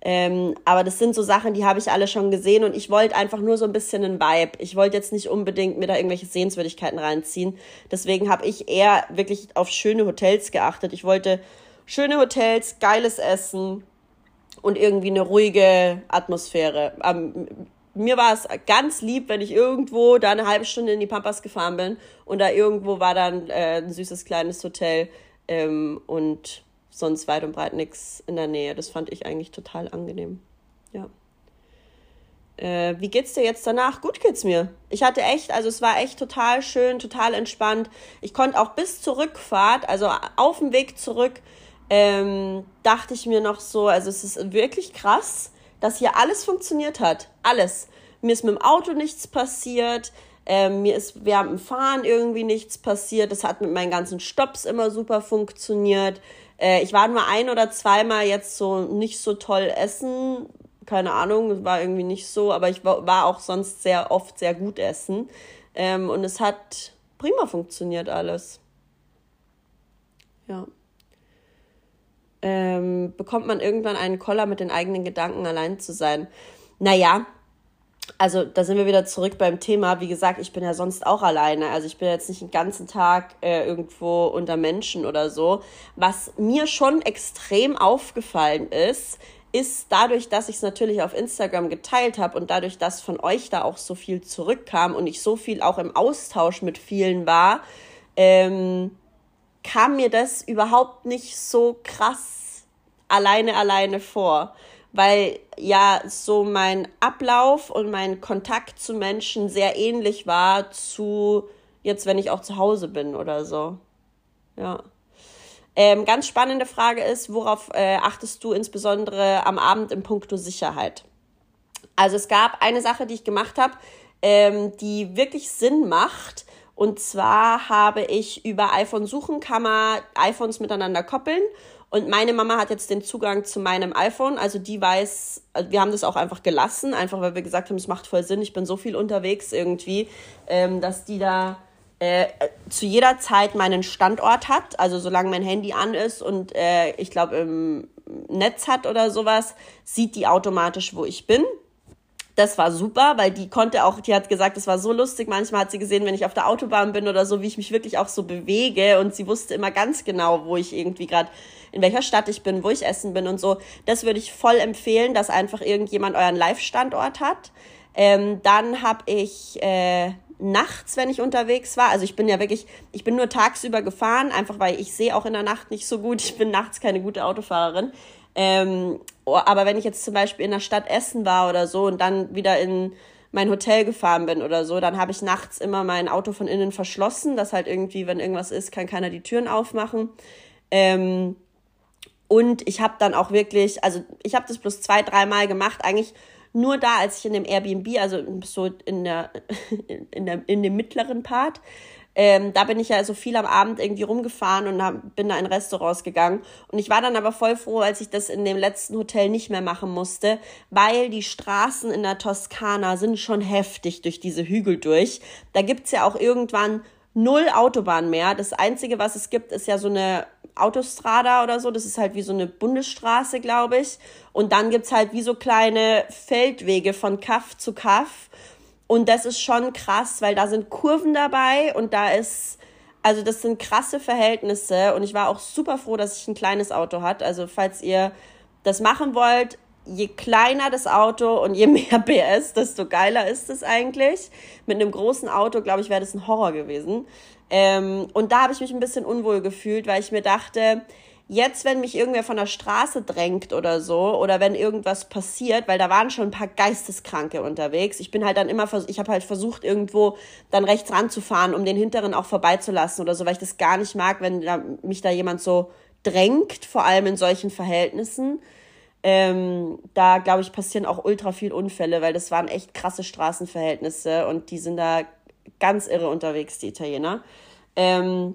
Ähm, aber das sind so Sachen, die habe ich alle schon gesehen und ich wollte einfach nur so ein bisschen einen Vibe. Ich wollte jetzt nicht unbedingt mir da irgendwelche Sehenswürdigkeiten reinziehen. Deswegen habe ich eher wirklich auf schöne Hotels geachtet. Ich wollte schöne Hotels, geiles Essen, und irgendwie eine ruhige Atmosphäre. Ähm, mir war es ganz lieb, wenn ich irgendwo da eine halbe Stunde in die Pampas gefahren bin und da irgendwo war dann äh, ein süßes kleines Hotel ähm, und sonst weit und breit nichts in der Nähe. Das fand ich eigentlich total angenehm. Ja. Äh, wie geht's dir jetzt danach? Gut geht's mir. Ich hatte echt, also es war echt total schön, total entspannt. Ich konnte auch bis zur Rückfahrt, also auf dem Weg zurück, ähm, dachte ich mir noch so, also es ist wirklich krass, dass hier alles funktioniert hat. Alles. Mir ist mit dem Auto nichts passiert. Ähm, mir ist während dem Fahren irgendwie nichts passiert. Das hat mit meinen ganzen Stops immer super funktioniert. Äh, ich war nur ein oder zweimal jetzt so nicht so toll essen. Keine Ahnung, war irgendwie nicht so, aber ich war, auch sonst sehr oft sehr gut essen. Ähm, und es hat prima funktioniert alles. Ja ähm, bekommt man irgendwann einen Koller mit den eigenen Gedanken, allein zu sein. Naja, also da sind wir wieder zurück beim Thema. Wie gesagt, ich bin ja sonst auch alleine. Also ich bin jetzt nicht den ganzen Tag äh, irgendwo unter Menschen oder so. Was mir schon extrem aufgefallen ist, ist dadurch, dass ich es natürlich auf Instagram geteilt habe und dadurch, dass von euch da auch so viel zurückkam und ich so viel auch im Austausch mit vielen war, ähm, kam mir das überhaupt nicht so krass alleine alleine vor, weil ja so mein Ablauf und mein Kontakt zu Menschen sehr ähnlich war zu jetzt, wenn ich auch zu Hause bin oder so. Ja. Ähm, ganz spannende Frage ist, worauf äh, achtest du insbesondere am Abend im Punkto Sicherheit? Also es gab eine Sache, die ich gemacht habe, ähm, die wirklich Sinn macht, und zwar habe ich über iPhone suchen, kann man iPhones miteinander koppeln. Und meine Mama hat jetzt den Zugang zu meinem iPhone. Also die weiß, also wir haben das auch einfach gelassen, einfach weil wir gesagt haben, es macht voll Sinn. Ich bin so viel unterwegs irgendwie, ähm, dass die da äh, zu jeder Zeit meinen Standort hat. Also solange mein Handy an ist und äh, ich glaube im Netz hat oder sowas, sieht die automatisch, wo ich bin. Das war super, weil die konnte auch, die hat gesagt, es war so lustig. Manchmal hat sie gesehen, wenn ich auf der Autobahn bin oder so, wie ich mich wirklich auch so bewege. Und sie wusste immer ganz genau, wo ich irgendwie gerade, in welcher Stadt ich bin, wo ich essen bin und so. Das würde ich voll empfehlen, dass einfach irgendjemand euren Live-Standort hat. Ähm, dann habe ich äh, nachts, wenn ich unterwegs war. Also ich bin ja wirklich, ich bin nur tagsüber gefahren, einfach weil ich sehe auch in der Nacht nicht so gut. Ich bin nachts keine gute Autofahrerin. Ähm, aber wenn ich jetzt zum Beispiel in der Stadt Essen war oder so und dann wieder in mein Hotel gefahren bin oder so, dann habe ich nachts immer mein Auto von innen verschlossen, dass halt irgendwie, wenn irgendwas ist, kann keiner die Türen aufmachen. Ähm, und ich habe dann auch wirklich, also ich habe das bloß zwei, dreimal gemacht, eigentlich nur da, als ich in dem Airbnb, also so in der, [LAUGHS] in, der, in dem mittleren Part, ähm, da bin ich ja so viel am Abend irgendwie rumgefahren und hab, bin da in Restaurants gegangen. Und ich war dann aber voll froh, als ich das in dem letzten Hotel nicht mehr machen musste, weil die Straßen in der Toskana sind schon heftig durch diese Hügel durch. Da gibt's ja auch irgendwann null Autobahn mehr. Das Einzige, was es gibt, ist ja so eine Autostrada oder so. Das ist halt wie so eine Bundesstraße, glaube ich. Und dann gibt's halt wie so kleine Feldwege von Kaff zu Kaff. Und das ist schon krass, weil da sind Kurven dabei und da ist, also das sind krasse Verhältnisse. Und ich war auch super froh, dass ich ein kleines Auto hat. Also falls ihr das machen wollt, je kleiner das Auto und je [LAUGHS] mehr PS, desto geiler ist es eigentlich. Mit einem großen Auto, glaube ich, wäre das ein Horror gewesen. Ähm, und da habe ich mich ein bisschen unwohl gefühlt, weil ich mir dachte, jetzt, wenn mich irgendwer von der Straße drängt oder so, oder wenn irgendwas passiert, weil da waren schon ein paar Geisteskranke unterwegs. Ich bin halt dann immer, ich habe halt versucht, irgendwo dann rechts ranzufahren, um den Hinteren auch vorbeizulassen oder so, weil ich das gar nicht mag, wenn da, mich da jemand so drängt, vor allem in solchen Verhältnissen. Ähm, da, glaube ich, passieren auch ultra viel Unfälle, weil das waren echt krasse Straßenverhältnisse und die sind da ganz irre unterwegs, die Italiener. Ähm,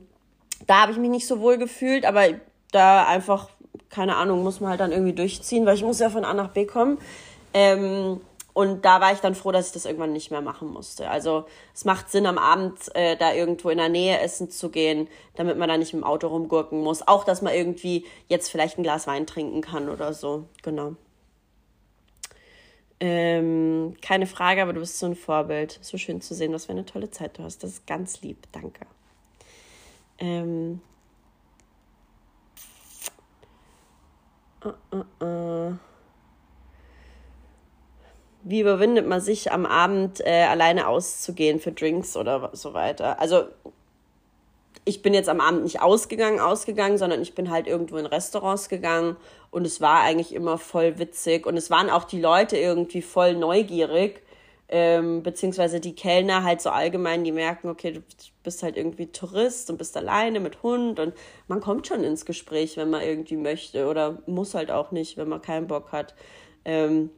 da habe ich mich nicht so wohl gefühlt, aber da einfach, keine Ahnung, muss man halt dann irgendwie durchziehen, weil ich muss ja von A nach B kommen. Ähm, und da war ich dann froh, dass ich das irgendwann nicht mehr machen musste. Also es macht Sinn, am Abend äh, da irgendwo in der Nähe essen zu gehen, damit man da nicht dem Auto rumgurken muss. Auch, dass man irgendwie jetzt vielleicht ein Glas Wein trinken kann oder so. Genau. Ähm, keine Frage, aber du bist so ein Vorbild. So schön zu sehen, was für eine tolle Zeit du hast. Das ist ganz lieb. Danke. Ähm. Uh, uh. Wie überwindet man sich am Abend äh, alleine auszugehen für Drinks oder so weiter? Also ich bin jetzt am Abend nicht ausgegangen, ausgegangen, sondern ich bin halt irgendwo in Restaurants gegangen und es war eigentlich immer voll witzig und es waren auch die Leute irgendwie voll neugierig, ähm, beziehungsweise die Kellner halt so allgemein, die merken, okay, du bist halt irgendwie Tourist und bist alleine mit Hund und man kommt schon ins Gespräch, wenn man irgendwie möchte oder muss halt auch nicht, wenn man keinen Bock hat. Ähm,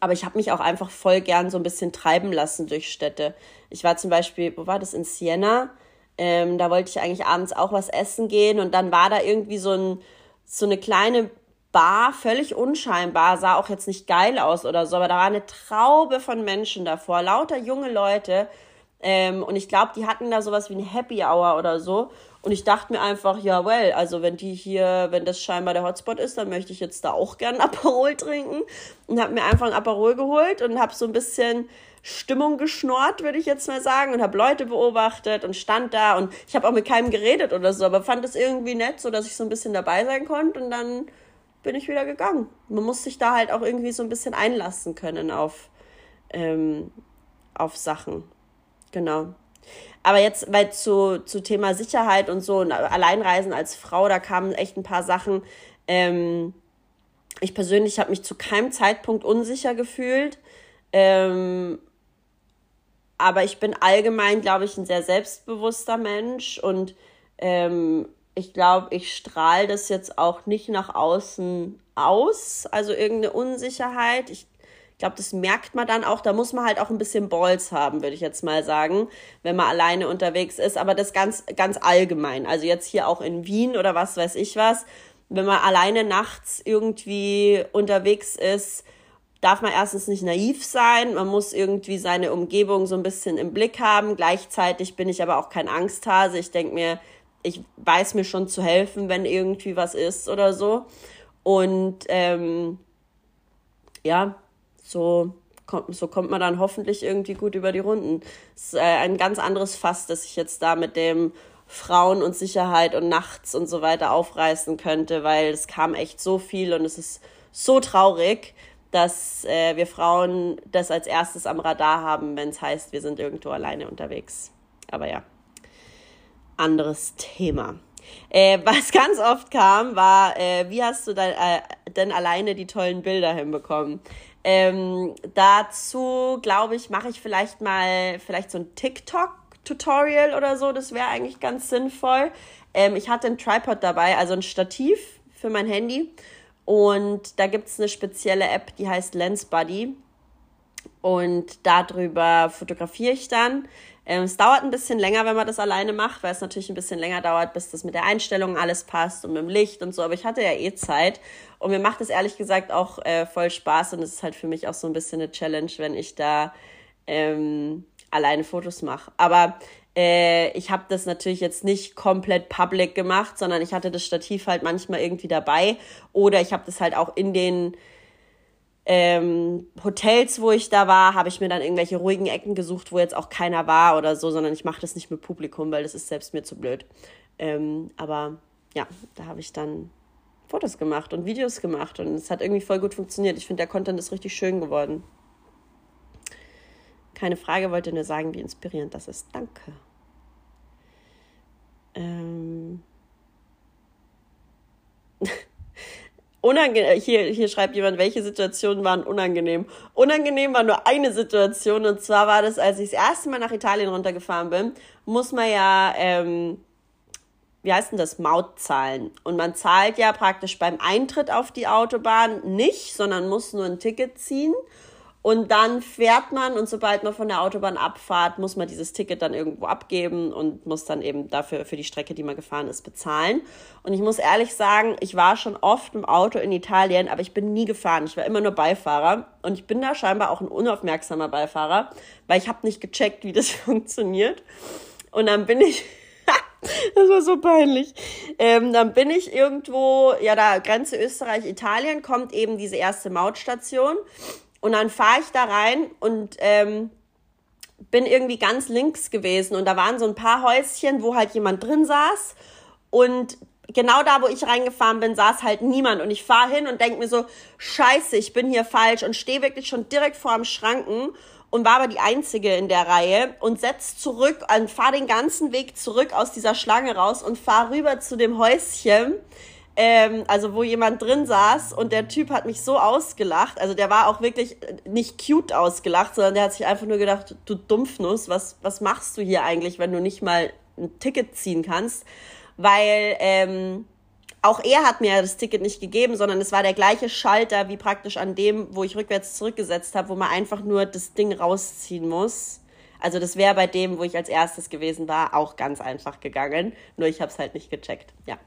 aber ich habe mich auch einfach voll gern so ein bisschen treiben lassen durch Städte. Ich war zum Beispiel, wo war das, in Siena? Ähm, da wollte ich eigentlich abends auch was essen gehen und dann war da irgendwie so, ein, so eine kleine Bar, völlig unscheinbar, sah auch jetzt nicht geil aus oder so, aber da war eine Traube von Menschen davor, lauter junge Leute. Ähm, und ich glaube, die hatten da sowas wie eine Happy Hour oder so. Und ich dachte mir einfach, ja, well, also wenn die hier, wenn das scheinbar der Hotspot ist, dann möchte ich jetzt da auch gern Aperol trinken. Und habe mir einfach ein Aperol geholt und habe so ein bisschen Stimmung geschnort, würde ich jetzt mal sagen, und habe Leute beobachtet und stand da und ich habe auch mit keinem geredet oder so, aber fand es irgendwie nett, so dass ich so ein bisschen dabei sein konnte und dann bin ich wieder gegangen. Man muss sich da halt auch irgendwie so ein bisschen einlassen können auf, ähm, auf Sachen. Genau. Aber jetzt, weil zu, zu Thema Sicherheit und so und Alleinreisen als Frau, da kamen echt ein paar Sachen. Ähm, ich persönlich habe mich zu keinem Zeitpunkt unsicher gefühlt. Ähm, aber ich bin allgemein, glaube ich, ein sehr selbstbewusster Mensch und ähm, ich glaube, ich strahle das jetzt auch nicht nach außen aus, also irgendeine Unsicherheit. Ich glaube, das merkt man dann auch. Da muss man halt auch ein bisschen Balls haben, würde ich jetzt mal sagen, wenn man alleine unterwegs ist. Aber das ganz, ganz allgemein. Also jetzt hier auch in Wien oder was weiß ich was. Wenn man alleine nachts irgendwie unterwegs ist, darf man erstens nicht naiv sein, man muss irgendwie seine Umgebung so ein bisschen im Blick haben. Gleichzeitig bin ich aber auch kein Angsthase. Ich denke mir, ich weiß mir schon zu helfen, wenn irgendwie was ist oder so. Und ähm, ja, so kommt, so kommt man dann hoffentlich irgendwie gut über die Runden. Es ist äh, ein ganz anderes Fass, das ich jetzt da mit dem Frauen und Sicherheit und nachts und so weiter aufreißen könnte, weil es kam echt so viel und es ist so traurig, dass äh, wir Frauen das als erstes am Radar haben, wenn es heißt, wir sind irgendwo alleine unterwegs. Aber ja, anderes Thema. Äh, was [LAUGHS] ganz oft kam, war, äh, wie hast du dein, äh, denn alleine die tollen Bilder hinbekommen? Ähm, dazu, glaube ich, mache ich vielleicht mal vielleicht so ein TikTok Tutorial oder so, das wäre eigentlich ganz sinnvoll. Ähm, ich hatte ein Tripod dabei, also ein Stativ für mein Handy. Und da gibt es eine spezielle App, die heißt Lens Buddy. Und darüber fotografiere ich dann. Ähm, es dauert ein bisschen länger, wenn man das alleine macht, weil es natürlich ein bisschen länger dauert, bis das mit der Einstellung alles passt und mit dem Licht und so. Aber ich hatte ja eh Zeit. Und mir macht es ehrlich gesagt auch äh, voll Spaß. Und es ist halt für mich auch so ein bisschen eine Challenge, wenn ich da ähm, alleine Fotos mache. Aber äh, ich habe das natürlich jetzt nicht komplett public gemacht, sondern ich hatte das Stativ halt manchmal irgendwie dabei. Oder ich habe das halt auch in den ähm, Hotels, wo ich da war, habe ich mir dann irgendwelche ruhigen Ecken gesucht, wo jetzt auch keiner war oder so, sondern ich mache das nicht mit Publikum, weil das ist selbst mir zu blöd. Ähm, aber ja, da habe ich dann Fotos gemacht und Videos gemacht und es hat irgendwie voll gut funktioniert. Ich finde, der Content ist richtig schön geworden. Keine Frage, wollte nur sagen, wie inspirierend das ist. Danke. Ähm. [LAUGHS] Unangenehm, hier, hier schreibt jemand, welche Situationen waren unangenehm. Unangenehm war nur eine Situation und zwar war das, als ich das erste Mal nach Italien runtergefahren bin, muss man ja, ähm, wie heißt denn das, Maut zahlen. Und man zahlt ja praktisch beim Eintritt auf die Autobahn nicht, sondern muss nur ein Ticket ziehen. Und dann fährt man und sobald man von der Autobahn abfahrt, muss man dieses Ticket dann irgendwo abgeben und muss dann eben dafür für die Strecke, die man gefahren ist, bezahlen. Und ich muss ehrlich sagen, ich war schon oft im Auto in Italien, aber ich bin nie gefahren. Ich war immer nur Beifahrer und ich bin da scheinbar auch ein unaufmerksamer Beifahrer, weil ich habe nicht gecheckt, wie das [LAUGHS] funktioniert. Und dann bin ich [LAUGHS] das war so peinlich. Ähm, dann bin ich irgendwo, ja, da Grenze Österreich, Italien, kommt eben diese erste Mautstation. Und dann fahre ich da rein und ähm, bin irgendwie ganz links gewesen. Und da waren so ein paar Häuschen, wo halt jemand drin saß. Und genau da, wo ich reingefahren bin, saß halt niemand. Und ich fahre hin und denke mir so, scheiße, ich bin hier falsch. Und stehe wirklich schon direkt vor dem Schranken und war aber die Einzige in der Reihe und setz zurück und fahr den ganzen Weg zurück aus dieser Schlange raus und fahr rüber zu dem Häuschen ähm, also wo jemand drin saß und der Typ hat mich so ausgelacht. Also der war auch wirklich nicht cute ausgelacht, sondern der hat sich einfach nur gedacht, du Dumpfnuss, was, was machst du hier eigentlich, wenn du nicht mal ein Ticket ziehen kannst? Weil ähm, auch er hat mir das Ticket nicht gegeben, sondern es war der gleiche Schalter wie praktisch an dem, wo ich rückwärts zurückgesetzt habe, wo man einfach nur das Ding rausziehen muss. Also das wäre bei dem, wo ich als erstes gewesen war, auch ganz einfach gegangen. Nur ich habe es halt nicht gecheckt. Ja.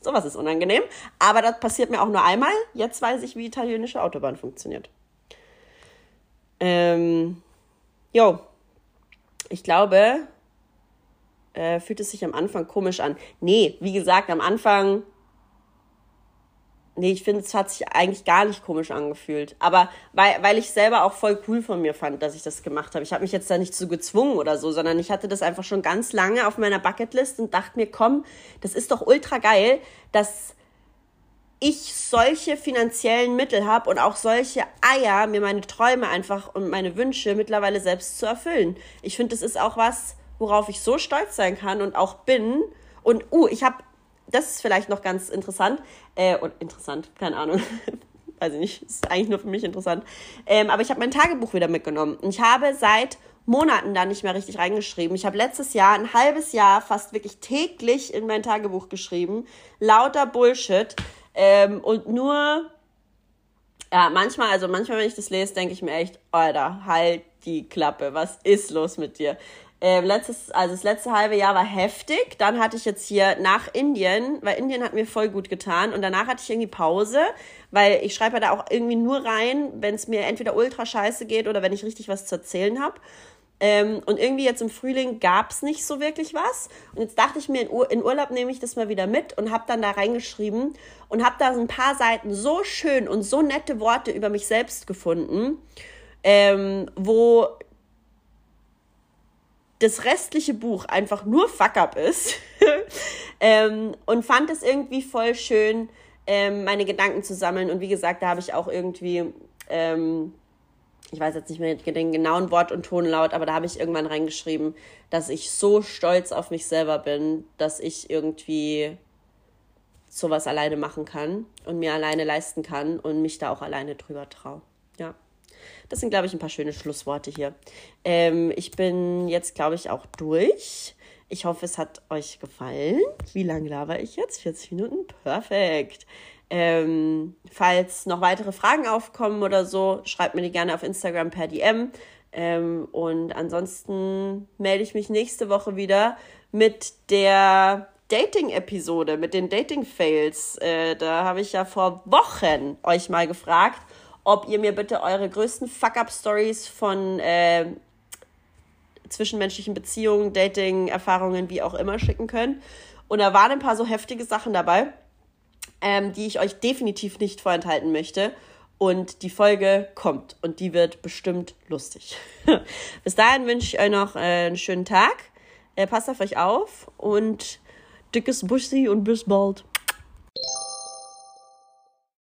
Sowas ist unangenehm. Aber das passiert mir auch nur einmal. Jetzt weiß ich, wie italienische Autobahn funktioniert. Ähm, jo. Ich glaube, äh, fühlt es sich am Anfang komisch an. Nee, wie gesagt, am Anfang Nee, ich finde, es hat sich eigentlich gar nicht komisch angefühlt. Aber weil, weil ich selber auch voll cool von mir fand, dass ich das gemacht habe. Ich habe mich jetzt da nicht so gezwungen oder so, sondern ich hatte das einfach schon ganz lange auf meiner Bucketlist und dachte mir, komm, das ist doch ultra geil, dass ich solche finanziellen Mittel habe und auch solche Eier, mir meine Träume einfach und meine Wünsche mittlerweile selbst zu erfüllen. Ich finde, das ist auch was, worauf ich so stolz sein kann und auch bin. Und, uh, ich habe das ist vielleicht noch ganz interessant. Äh, und interessant, keine Ahnung. [LAUGHS] Weiß ich nicht, ist eigentlich nur für mich interessant. Ähm, aber ich habe mein Tagebuch wieder mitgenommen. Und ich habe seit Monaten da nicht mehr richtig reingeschrieben. Ich habe letztes Jahr ein halbes Jahr fast wirklich täglich in mein Tagebuch geschrieben. Lauter Bullshit. Ähm, und nur, ja, manchmal, also manchmal, wenn ich das lese, denke ich mir echt, Alter, halt die Klappe, was ist los mit dir? Äh, letztes, also das letzte halbe Jahr war heftig. Dann hatte ich jetzt hier nach Indien, weil Indien hat mir voll gut getan. Und danach hatte ich irgendwie Pause, weil ich schreibe ja da auch irgendwie nur rein, wenn es mir entweder ultra scheiße geht oder wenn ich richtig was zu erzählen habe. Ähm, und irgendwie jetzt im Frühling gab es nicht so wirklich was. Und jetzt dachte ich mir, in, Ur in Urlaub nehme ich das mal wieder mit und habe dann da reingeschrieben und habe da so ein paar Seiten so schön und so nette Worte über mich selbst gefunden, ähm, wo das restliche Buch einfach nur Fuck-up ist. [LAUGHS] ähm, und fand es irgendwie voll schön, ähm, meine Gedanken zu sammeln. Und wie gesagt, da habe ich auch irgendwie ähm, ich weiß jetzt nicht mehr den genauen Wort und Tonlaut, aber da habe ich irgendwann reingeschrieben, dass ich so stolz auf mich selber bin, dass ich irgendwie sowas alleine machen kann und mir alleine leisten kann und mich da auch alleine drüber traue. Das sind, glaube ich, ein paar schöne Schlussworte hier. Ähm, ich bin jetzt, glaube ich, auch durch. Ich hoffe, es hat euch gefallen. Wie lange laber ich jetzt? 40 Minuten? Perfekt. Ähm, falls noch weitere Fragen aufkommen oder so, schreibt mir die gerne auf Instagram per DM. Ähm, und ansonsten melde ich mich nächste Woche wieder mit der Dating-Episode, mit den Dating-Fails. Äh, da habe ich ja vor Wochen euch mal gefragt, ob ihr mir bitte eure größten Fuck-Up-Stories von äh, zwischenmenschlichen Beziehungen, Dating-Erfahrungen, wie auch immer schicken könnt. Und da waren ein paar so heftige Sachen dabei ähm, die ich euch definitiv nicht vorenthalten möchte. Und die Folge kommt und die wird bestimmt lustig. [LAUGHS] Bis dahin wünsche ich euch noch äh, einen schönen Tag. Äh, passt auf euch auf und dickes Bussi und bis bald.